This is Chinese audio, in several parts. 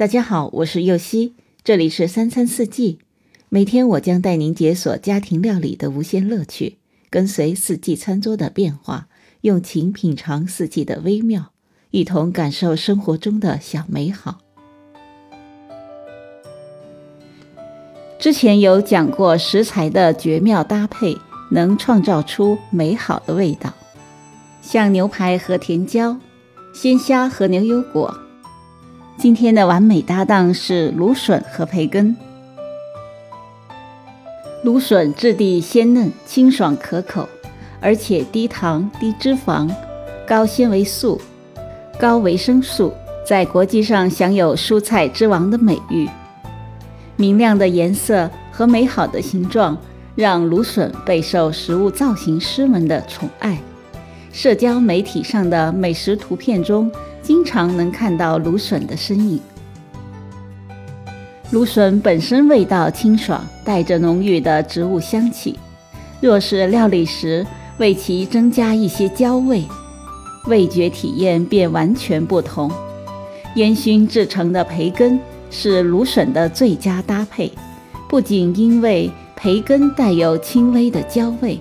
大家好，我是右希，这里是三餐四季。每天我将带您解锁家庭料理的无限乐趣，跟随四季餐桌的变化，用情品尝四季的微妙，一同感受生活中的小美好。之前有讲过食材的绝妙搭配，能创造出美好的味道，像牛排和甜椒，鲜虾和牛油果。今天的完美搭档是芦笋和培根。芦笋质地鲜嫩、清爽可口，而且低糖、低脂肪、高纤维素、高维生素，在国际上享有“蔬菜之王”的美誉。明亮的颜色和美好的形状，让芦笋备受食物造型师们的宠爱。社交媒体上的美食图片中。经常能看到芦笋的身影。芦笋本身味道清爽，带着浓郁的植物香气。若是料理时为其增加一些焦味，味觉体验便完全不同。烟熏制成的培根是芦笋的最佳搭配，不仅因为培根带有轻微的焦味，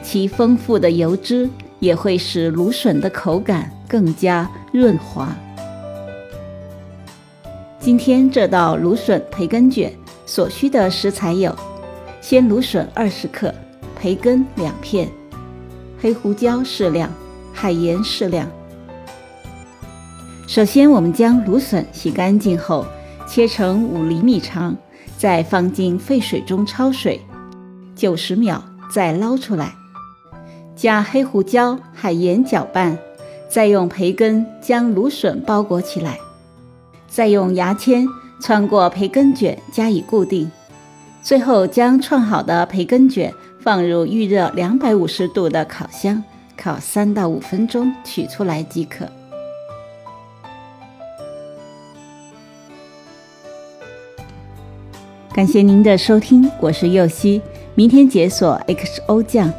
其丰富的油脂也会使芦笋的口感。更加润滑。今天这道芦笋培根卷所需的食材有：鲜芦笋二十克，培根两片，黑胡椒适量，海盐适量。首先，我们将芦笋洗干净后切成五厘米长，再放进沸水中焯水九十秒，再捞出来，加黑胡椒、海盐搅拌。再用培根将芦笋包裹起来，再用牙签穿过培根卷加以固定，最后将串好的培根卷放入预热两百五十度的烤箱，烤三到五分钟，取出来即可。感谢您的收听，我是右希，明天解锁 XO 酱。